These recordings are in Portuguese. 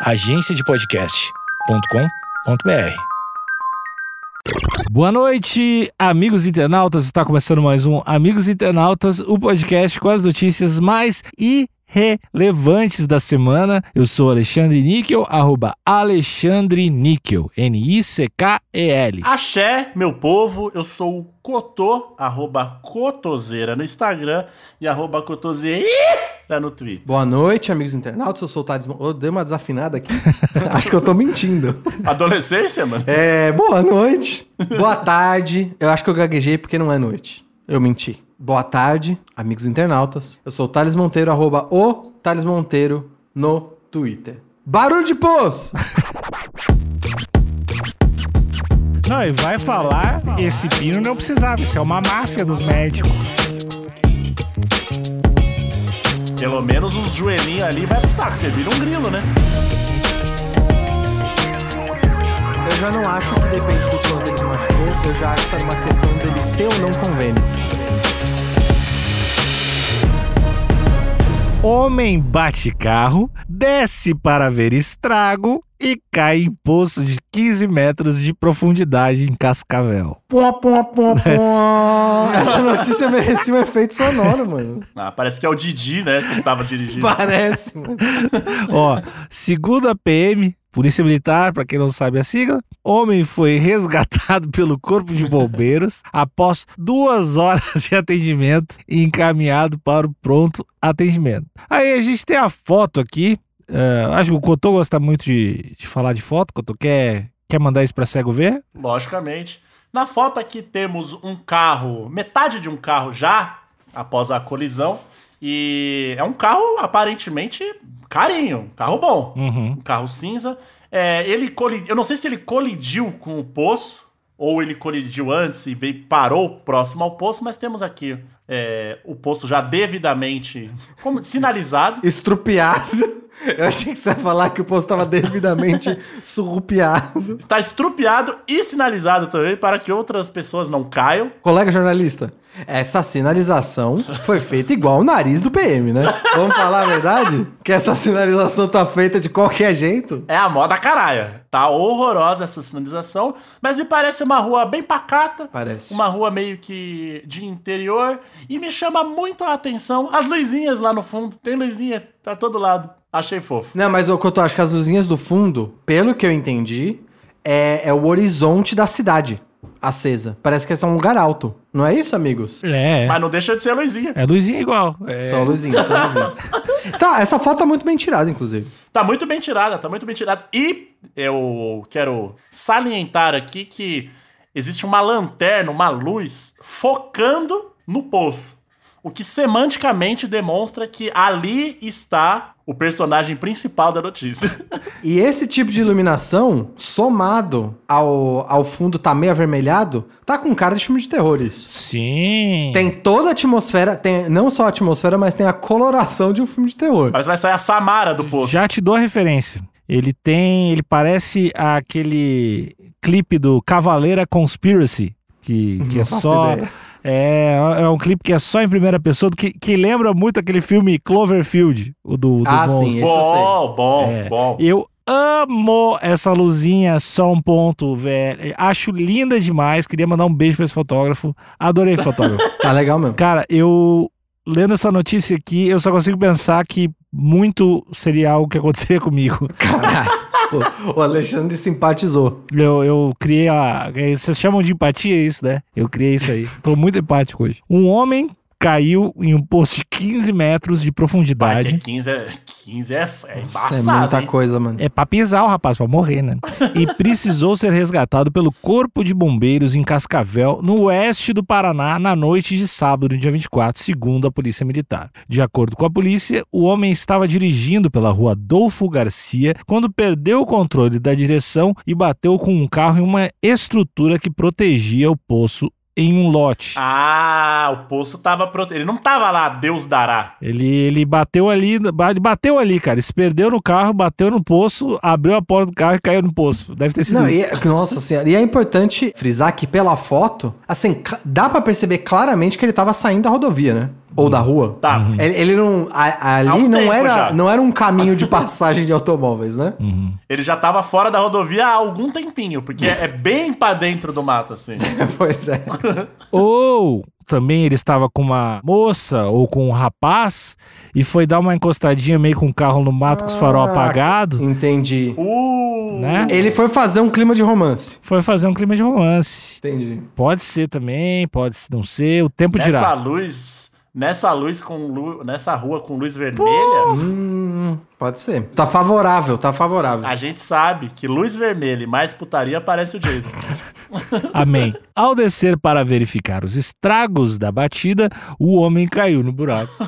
agenciadepodcast.com.br. Boa noite, amigos internautas. Está começando mais um Amigos Internautas, o podcast com as notícias mais irrelevantes da semana. Eu sou Alexandre Níquel, arroba Alexandre Níquel, N-I-C-K-E-L. Axé, meu povo, eu sou o Cotô, arroba Cotoseira no Instagram e arroba Cotoseira no Twitter. Boa noite, amigos internautas. Eu sou o Thales. Eu dei uma desafinada aqui. Acho que eu tô mentindo. Adolescência, mano? É, boa noite. Boa tarde. Eu acho que eu gaguejei porque não é noite. Eu menti. Boa tarde, amigos internautas. Eu sou o Thales Monteiro, arroba o Thales Monteiro no Twitter. Barulho de poço! Não, e vai falar, esse pino não precisava, isso é uma máfia dos médicos. Pelo menos os joelhinhos ali vai pro saco. Você vira um grilo, né? Eu já não acho que depende do quanto ele se machucou. Eu já acho que é uma questão dele ter ou não convênio. Homem bate carro, desce para ver estrago e cai em poço de 15 metros de profundidade em Cascavel. Essa notícia merecia um efeito sonoro, mano. Ah, parece que é o Didi, né? Que tava dirigindo. Parece, mano. Ó, segundo a PM, Polícia Militar, para quem não sabe a sigla, homem foi resgatado pelo Corpo de Bombeiros após duas horas de atendimento e encaminhado para o pronto atendimento. Aí a gente tem a foto aqui. eh, acho que o Cotô gosta muito de, de falar de foto. Cotô quer, quer mandar isso para cego ver? Logicamente. Na foto aqui temos um carro, metade de um carro já após a colisão. E é um carro aparentemente carinho, um carro bom. Uhum. um carro cinza. É, ele coli- Eu não sei se ele colidiu com o poço ou ele colidiu antes e veio, parou próximo ao poço, mas temos aqui é, o poço já devidamente como- sinalizado. Estrupiado. Eu achei que você ia falar que o posto estava devidamente surrupiado. Está estrupiado e sinalizado também para que outras pessoas não caiam. Colega jornalista, essa sinalização foi feita igual o nariz do PM, né? Vamos falar a verdade? Que essa sinalização tá feita de qualquer jeito? É a moda caralha. Tá horrorosa essa sinalização, mas me parece uma rua bem pacata. Parece. Uma rua meio que de interior. E me chama muito a atenção as luzinhas lá no fundo. Tem luzinha, tá todo lado. Achei fofo. Não, mas o que eu tô, acho que as luzinhas do fundo, pelo que eu entendi, é, é o horizonte da cidade acesa. Parece que é um lugar alto. Não é isso, amigos? É, Mas não deixa de ser luzinha. é luzinha igual. É, São luzinhas, são luzinhas. tá, essa foto tá muito bem tirada, inclusive. Tá muito bem tirada, tá muito bem tirada. E eu quero salientar aqui que existe uma lanterna, uma luz, focando no poço. O que semanticamente demonstra que ali está o personagem principal da notícia. E esse tipo de iluminação, somado ao, ao fundo tá meio avermelhado, tá com cara de filme de terror isso. Sim. Tem toda a atmosfera, tem não só a atmosfera, mas tem a coloração de um filme de terror. Parece que vai sair a Samara do poço. Já te dou a referência. Ele tem. Ele parece aquele clipe do Cavaleira Conspiracy. Que, que é só. ideia. É, é um clipe que é só em primeira pessoa, que, que lembra muito aquele filme Cloverfield, o do, do Ah, sim, monstro. sei. Bom, bom, É. bom. Eu amo essa luzinha, só um ponto, velho. Acho linda demais. Queria mandar um beijo pra esse fotógrafo. Adorei o fotógrafo. Tá legal mesmo. Cara, eu lendo essa notícia aqui, eu só consigo pensar que muito seria algo que aconteceria comigo. Pô, o Alexandre simpatizou. Eu, eu criei a. Vocês chamam de empatia isso, né? Eu criei isso aí. Tô muito empático hoje. Um homem caiu em um poço de 15 metros de Pai, que profundidade. 15 é, 15 é, é Isso é embaçado, muita hein? coisa, mano. É pra pisar o rapaz, pra morrer, né? E precisou ser resgatado pelo Corpo de Bombeiros em Cascavel, no oeste do Paraná, na noite de sábado, dia 24, segundo a Polícia Militar. De acordo com a polícia, o homem estava dirigindo pela rua Adolfo Garcia quando perdeu o controle da direção e bateu com um carro em uma estrutura que protegia o poço em um lote. Ah, o poço tava protegido. Ele não tava lá, Deus dará. Ele, ele bateu ali, ele bateu ali, cara. Ele se perdeu no carro, bateu no poço, abriu a porta do carro e caiu no poço. Deve ter sido Não, isso. e, nossa senhora. E é importante frisar que pela foto, assim, dá pra perceber claramente que ele tava saindo da rodovia, né? Ou da rua? Tava. Ele, ele não. a- ali um não, era, já. não era um caminho de passagem de automóveis, né? Ele já tava fora da rodovia há algum tempinho, porque é, é bem pra dentro do mato, assim. pois é. Ou também ele estava com uma moça ou com um rapaz e foi dar uma encostadinha meio com o carro no mato com os farol Ah, apagado, Entendi. Uh! né? Ele foi fazer um clima de romance. Foi fazer um clima de romance. Entendi. Pode ser também, pode não ser, o tempo Nessa dirá. luz, nessa luz com lu- nessa rua com luz vermelha, Hum, pode ser. Tá favorável, tá favorável. a gente sabe que luz vermelha e mais putaria parece o Jason. Amém. Ao descer para verificar os estragos da batida, o homem caiu no buraco.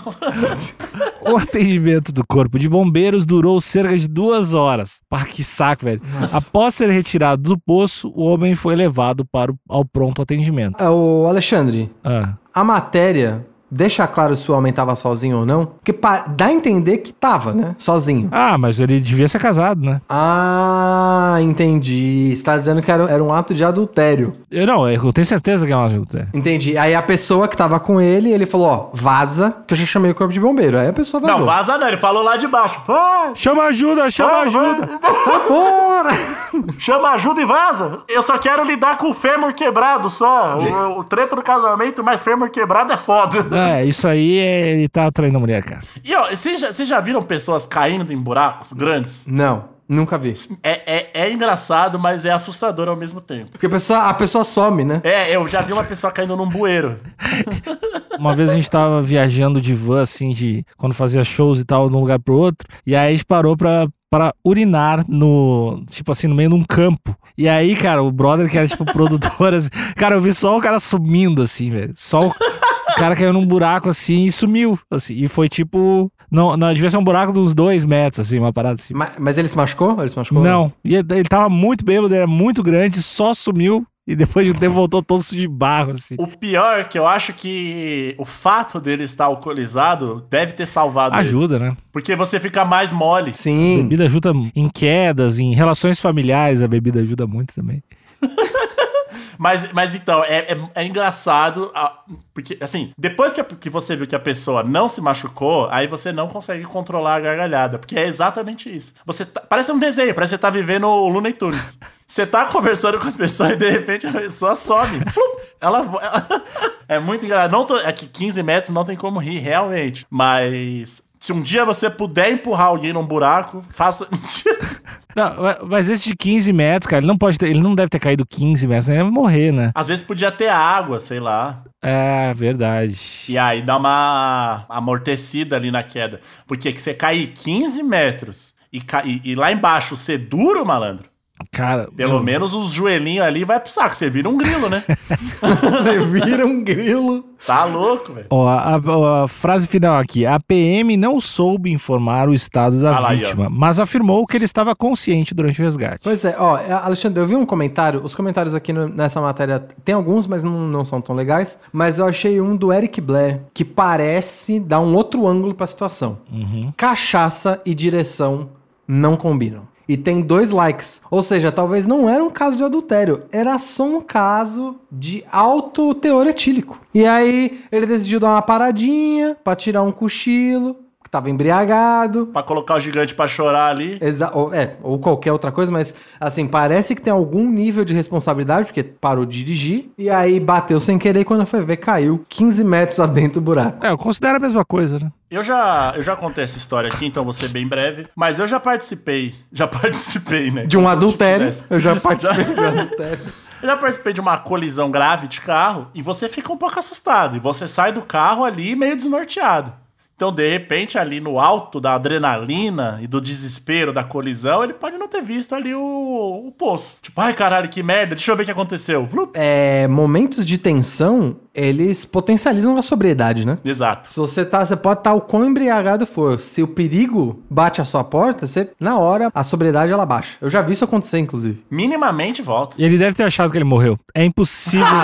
O atendimento do corpo de bombeiros durou cerca de duas horas. Pá, que saco, velho. Após ser retirado do poço, o homem foi levado para o, ao pronto atendimento. Ah, Ô, Alexandre, Ah, a matéria deixa claro se o homem tava sozinho ou não? Porque dá a entender que tava, né? Sozinho. Ah, mas ele devia ser casado, né? Ah, entendi. Você tá dizendo que era, era um ato de adultério. Eu não, eu tenho certeza que é uma adultério. Entendi. Aí a pessoa que tava com ele, ele falou, ó, vaza, que eu já chamei o corpo de bombeiro. Aí a pessoa vazou. Não, vaza não, ele falou lá de baixo. Ah, Chama ajuda, chama ah, ajuda. Sai fora! Chama ajuda e vaza. Eu só quero lidar com o fêmur quebrado só. O, o treta do casamento, mas fêmur quebrado é foda. É, isso aí é, ele tá traindo a mulher, cara. E ó, vocês já, vocês já viram pessoas caindo em buracos grandes? Não, nunca vi. É, é, é engraçado, mas é assustador ao mesmo tempo. Porque a pessoa, a pessoa some, né? É, eu já vi uma pessoa caindo num bueiro. Uma vez a gente tava viajando de van, assim, de quando fazia shows e tal, de um lugar pro outro, e aí a gente parou pra, pra urinar no, tipo assim, no meio de um campo. E aí, cara, o brother que era, tipo, produtor, assim, cara, eu vi só o cara sumindo, assim, velho. Só o, o cara caiu num buraco, assim, e sumiu, assim. E foi, tipo, não, não, devia ser um buraco de uns dois metros, assim, uma parada assim. Mas, mas ele se machucou? Ele se machucou? Não, e ele ele tava muito bêbado, era muito grande, só sumiu. E depois de um tempo voltou todo sujo de barro, assim. O pior é que eu acho que o fato dele estar alcoolizado deve ter salvado ele. Ajuda, né? Porque você fica mais mole. Sim. Bebida ajuda em quedas, em relações familiares, a bebida ajuda muito também. Mas, mas então, é, é, é engraçado, ah, porque, assim, depois que, a- que você viu que a pessoa não se machucou, aí você não consegue controlar a gargalhada, porque é exatamente isso. Você tá- parece um desenho, parece que você tá vivendo o Looney Tunes. Você tá conversando com a pessoa e de repente a pessoa some. Ela, ela- é muito engraçado. Não tô, é que 15 metros não tem como rir, realmente. Mas se um dia você puder empurrar alguém num buraco, faça. Não, ma- mas esse de 15 metros, cara, ele não pode ter, ele não deve ter caído 15 metros, né? Ele vai morrer, né? Às vezes podia ter água, sei lá. É, verdade. E aí dá uma amortecida ali na queda. Porque que você cair 15 metros e, e- e lá embaixo ser duro, malandro, Cara, pelo meu, menos os joelhinhos ali vai pro saco. Você vira um grilo, né? Você vira um grilo. tá louco, velho. Ó, a, a- a frase final aqui. A PM não soube informar o estado da Ah lá vítima, mas afirmou que ele estava consciente durante o resgate. Pois é, ó, Alexandre, eu vi um comentário, os comentários aqui no- nessa matéria, tem alguns, mas não, não são tão legais, mas eu achei um do Eric Blair, que parece dar um outro ângulo pra situação. Cachaça e direção não combinam. E tem dois likes. Ou seja, talvez não era um caso de adultério, era só um caso de alto teor etílico. E aí ele decidiu dar uma paradinha pra tirar um cochilo, que tava embriagado. Pra colocar o gigante pra chorar ali. Exa ou, é, ou qualquer outra coisa, mas assim, parece que tem algum nível de responsabilidade, porque parou de dirigir, e aí bateu sem querer e quando foi ver, caiu 15 metros adentro do buraco. É, eu considero a mesma coisa, né? Eu já, eu já contei essa história aqui, então vou ser bem breve. Mas eu já participei. Já participei, né? De um adultério. Eu já participei de um adultério. Eu já participei de uma colisão grave de carro e você fica um pouco assustado. E você sai do carro ali meio desnorteado. Então, de repente, ali no alto da adrenalina e do desespero da colisão, ele pode não ter visto ali o, o poço. Tipo, ai caralho, que merda, deixa eu ver o que aconteceu. É, momentos de tensão, eles potencializam a sobriedade, né? Exato. Se você tá, você pode estar o quão embriagado for. Se o perigo bate à sua porta, você, na hora, a sobriedade ela baixa. Eu já vi isso acontecer, inclusive. Minimamente volta. E ele deve ter achado que ele morreu. É impossível.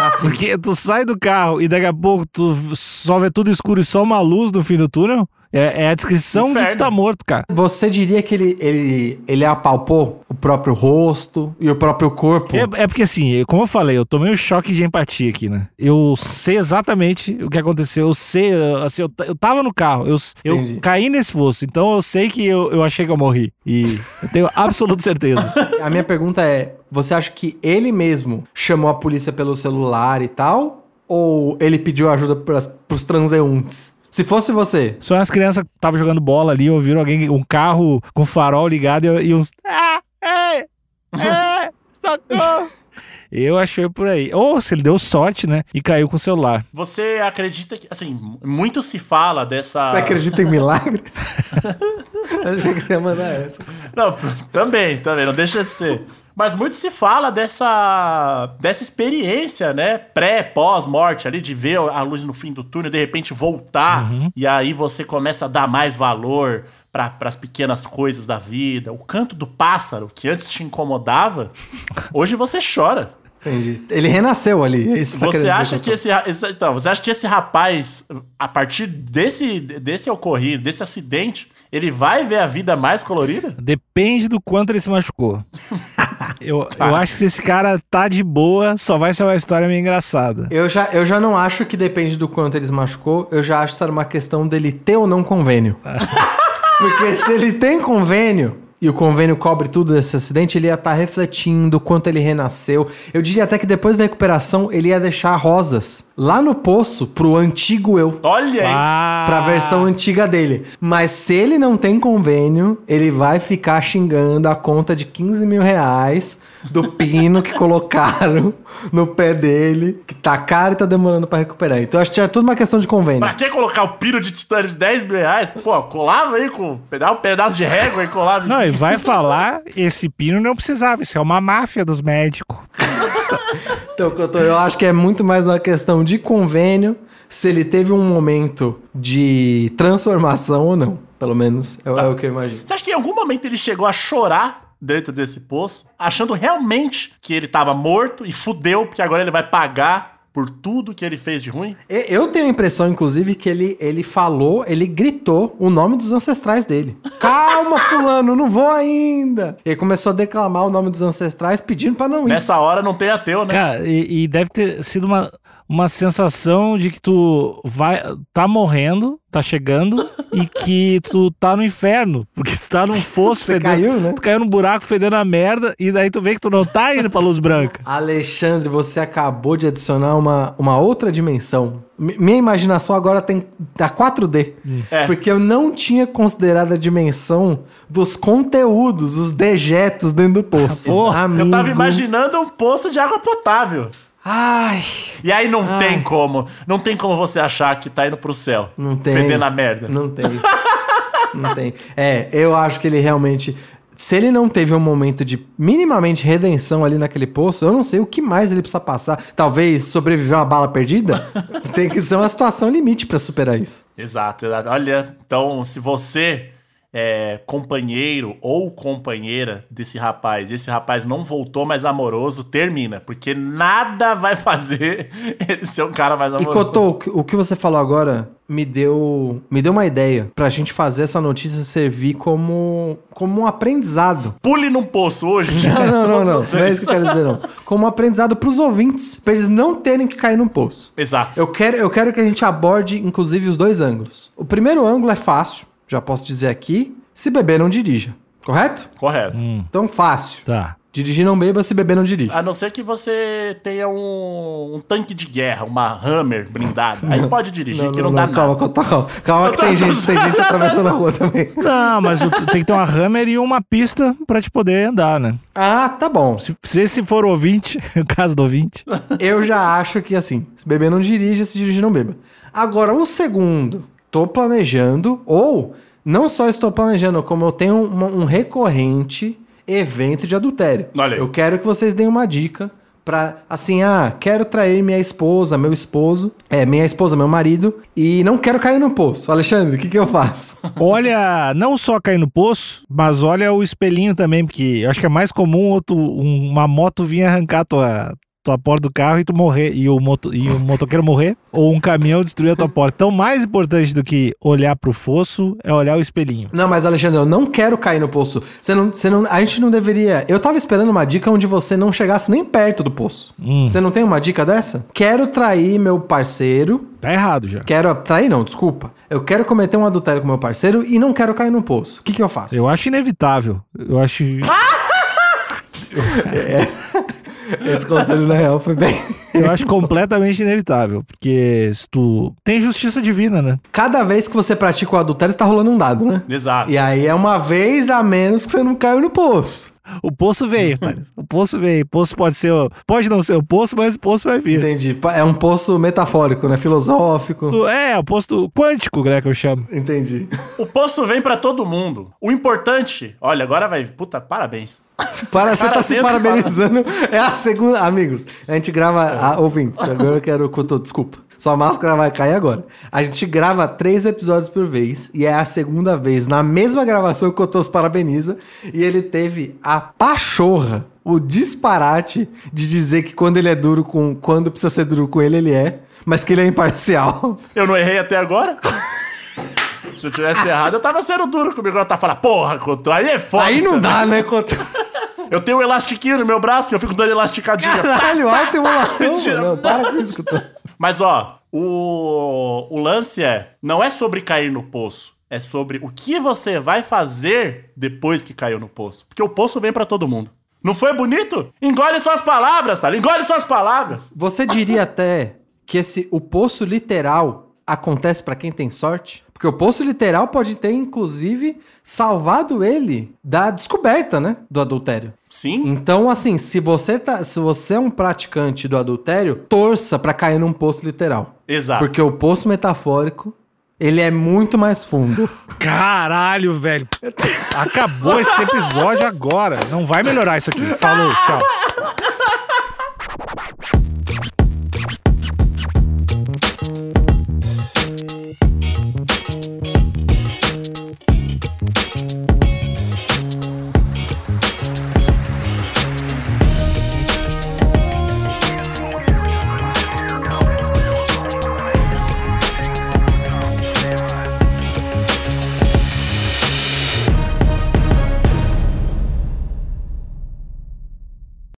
Ah, sim. Porque tu sai do carro e daqui a pouco tu só vê tudo escuro e só uma luz no fim do túnel. É, é a descrição de Inferno. tu tá morto, cara. Você diria que ele, ele, ele apalpou próprio rosto e o próprio corpo. É, é porque assim, como eu falei, eu tomei um choque de empatia aqui, né? Eu sei exatamente o que aconteceu. Eu sei, assim, eu, eu tava no carro, eu, eu caí nesse fosso, então eu sei que eu, eu achei que eu morri. E eu tenho absoluta certeza. A minha pergunta é: você acha que ele mesmo chamou a polícia pelo celular e tal? Ou ele pediu ajuda pras, pros transeuntes? Se fosse você, Só as crianças que estavam jogando bola ali, ouviram alguém, um carro com farol ligado e, e uns. Ah, é, é, socorro. Eu achei por aí. Ou se ele deu sorte, né? E caiu com o celular. Você acredita que, assim, muito se fala dessa. você acredita em milagres? Eu achei que você ia mandar essa. Não, também, também, não deixa de ser. Mas muito se fala dessa, dessa experiência, né? Pré, pós-morte ali, de ver a luz no fim do túnel, de repente voltar, e aí você começa a dar mais valor para as pequenas coisas da vida. O canto do pássaro, que antes te incomodava, hoje você chora. Entendi. Ele renasceu ali. é isso que tá Você acha que tô- esse, esse- então, você acha que esse rapaz, a partir desse, desse ocorrido, desse acidente, ele vai ver a vida mais colorida? Depende do quanto ele se machucou. eu, eu acho que se esse cara tá de boa, só vai ser uma história meio engraçada. Eu já, eu já não acho que depende do quanto ele se machucou, eu já acho que isso era uma questão dele ter ou não convênio. Porque se ele tem convênio e o convênio cobre tudo desse acidente, ele ia estar refletindo o quanto ele renasceu. Eu diria até que depois da recuperação ele ia deixar rosas lá no poço pro antigo eu. Olha aí! Ah, Pra versão antiga dele. Mas se ele não tem convênio, ele vai ficar xingando a conta de 15 mil reais do pino que colocaram no pé dele, que tá caro e tá demorando pra recuperar. Então acho que é tudo uma questão de convênio. Pra que colocar o pino de titânio de 10 mil reais? Pô, colava aí com um pedaço de régua e colava. Não, e vai falar, esse pino não precisava, isso é uma máfia dos médicos. Então, eu acho que é muito mais uma questão de convênio, se ele teve um momento de transformação ou não. Pelo menos é, é o que eu imagino. Você acha que em algum momento ele chegou a chorar dentro desse poço, achando realmente que ele tava morto e fudeu, porque agora ele vai pagar por tudo que ele fez de ruim? Eu tenho a impressão, inclusive, que ele, ele falou, ele gritou o nome dos ancestrais dele. Calma, fulano, não vou ainda. Ele começou a declamar o nome dos ancestrais pedindo pra não ir. Nessa hora não tem ateu, né? Cara, e, e deve ter sido uma, uma sensação de que tu vai tá morrendo, tá chegando, e que tu tá no inferno, porque tu tá num fosso Você fedendo. caiu, né? Tu caiu num buraco fedendo a merda, e daí tu vê que tu não tá indo pra luz branca. Alexandre, você acabou de adicionar uma, uma outra dimensão. Mi- minha imaginação agora tem tá 4D. É. Porque eu não tinha considerado a dimensão dos conteúdos, os dejetos dentro do poço. Porra, Eu tava Amigo. imaginando um poço de água potável. Ai, E aí não Ai. tem como, não tem como você achar que tá indo pro céu. não tem. Fedendo a merda. Não tem. não tem. É, eu acho que ele realmente. Se ele não teve um momento de minimamente redenção ali naquele poço, eu não sei o que mais ele precisa passar. Talvez sobreviver a uma bala perdida? tem que ser uma situação limite pra superar isso. Exato, exato. Olha, então, se você é companheiro ou companheira desse rapaz, esse rapaz não voltou mais amoroso, termina, porque nada vai fazer ele ser um cara mais E amoroso. Cotô, o que- o que você falou agora me deu, me deu uma ideia pra gente fazer essa notícia servir como, como um aprendizado. Pule num poço hoje. Não, não, não, não. Não é isso que eu quero dizer, não. Como um aprendizado pros ouvintes, pra eles não terem que cair num poço. Exato. Eu quero, eu quero que a gente aborde, inclusive, os dois ângulos. O primeiro ângulo é fácil, já posso dizer aqui. Se beber, não dirija. Correto? Correto. Então, fácil. Tá. Dirigir não beba, se beber, não dirija. A não ser que você tenha um, um tanque de guerra, uma Hammer blindada. Aí pode dirigir, que não, dá calma, nada. calma, calma. Calma que tem gente, tem gente atravessando a rua também. Não, mas tem que ter uma Hammer e uma pista pra te poder andar, né? Ah, tá bom. Se, se esse for ouvinte, o caso do ouvinte. Eu já acho que assim, se beber não dirija, se dirigir não beba. Agora, o segundo, tô planejando, ou não só estou planejando, como eu tenho uma- um recorrente evento de adultério. Olha aí. Eu quero que vocês deem uma dica pra, assim, ah, quero trair minha esposa, meu esposo, é, minha esposa, meu marido, e não quero cair no poço. Alexandre, o que que eu faço? Olha, não só cair no poço, mas olha o espelhinho também, porque eu acho que é mais comum outro, um- uma moto vir arrancar tua, tua porta do carro e tu morrer, e o, moto, e o motoqueiro morrer, ou um caminhão destruir a tua porta. Então, mais importante do que olhar pro fosso é olhar o espelhinho. Não, mas Alexandre, eu não quero cair no poço. Você não, você não, a gente não deveria. Eu tava esperando uma dica onde você não chegasse nem perto do poço. Você não tem uma dica dessa? Quero trair meu parceiro. Tá errado já. Quero. Trair não, desculpa. Eu quero cometer um adultério com meu parceiro e não quero cair no poço. O que, que eu faço? Eu acho inevitável. Eu acho. Esse conselho, na real, foi bem. Eu acho completamente inevitável. Porque se tu. Tem justiça divina, né? Cada vez que você pratica o adultério, você tá rolando um dado, né? Exato. E aí é uma vez a menos que você não caiu no poço. O poço veio, Thales. O poço veio. O poço pode ser. o- Pode não ser o poço, mas o poço vai vir. Entendi. É um poço metafórico, né? Filosófico. É, o poço quântico, né, que eu chamo. Entendi. O poço vem pra todo mundo. O importante, olha, agora vai. Puta, parabéns. Para, você tá se parabenizando. É a segunda. Amigos, a gente grava. A, ouvintes, agora eu quero. Desculpa. Sua máscara vai cair agora. A gente grava três episódios por vez. E é a segunda vez, na mesma gravação, que o se parabeniza. E ele teve a pachorra, o disparate de dizer que quando ele é duro com. Quando precisa ser duro com ele, ele é. Mas que ele é imparcial. Eu não errei até agora. Se eu tivesse errado, eu tava sendo duro comigo. Eu tava falando, porra, Couto, aí é foda. Aí não também. dá, né, Couto? Eu tenho um elastiquinho no meu braço que eu fico dando elasticadinha. Caralho, alta emulação. Mentira. Não, para com isso, Couto. Mas ó, o, o lance é, não é sobre cair no poço, é sobre o que você vai fazer depois que caiu no poço. Porque o poço vem pra todo mundo. Não foi bonito? Engole suas palavras, tá? Engole suas palavras. Você diria até que esse o poço literal acontece pra quem tem sorte? Porque o poço literal pode ter, inclusive, salvado ele da descoberta, né? Do adultério. Sim. Então, assim, se você, tá, se você é um praticante do adultério, torça pra cair num poço literal. Exato. Porque o poço metafórico, ele é muito mais fundo. Caralho, velho. Acabou esse episódio agora. Não vai melhorar isso aqui. Falou, tchau.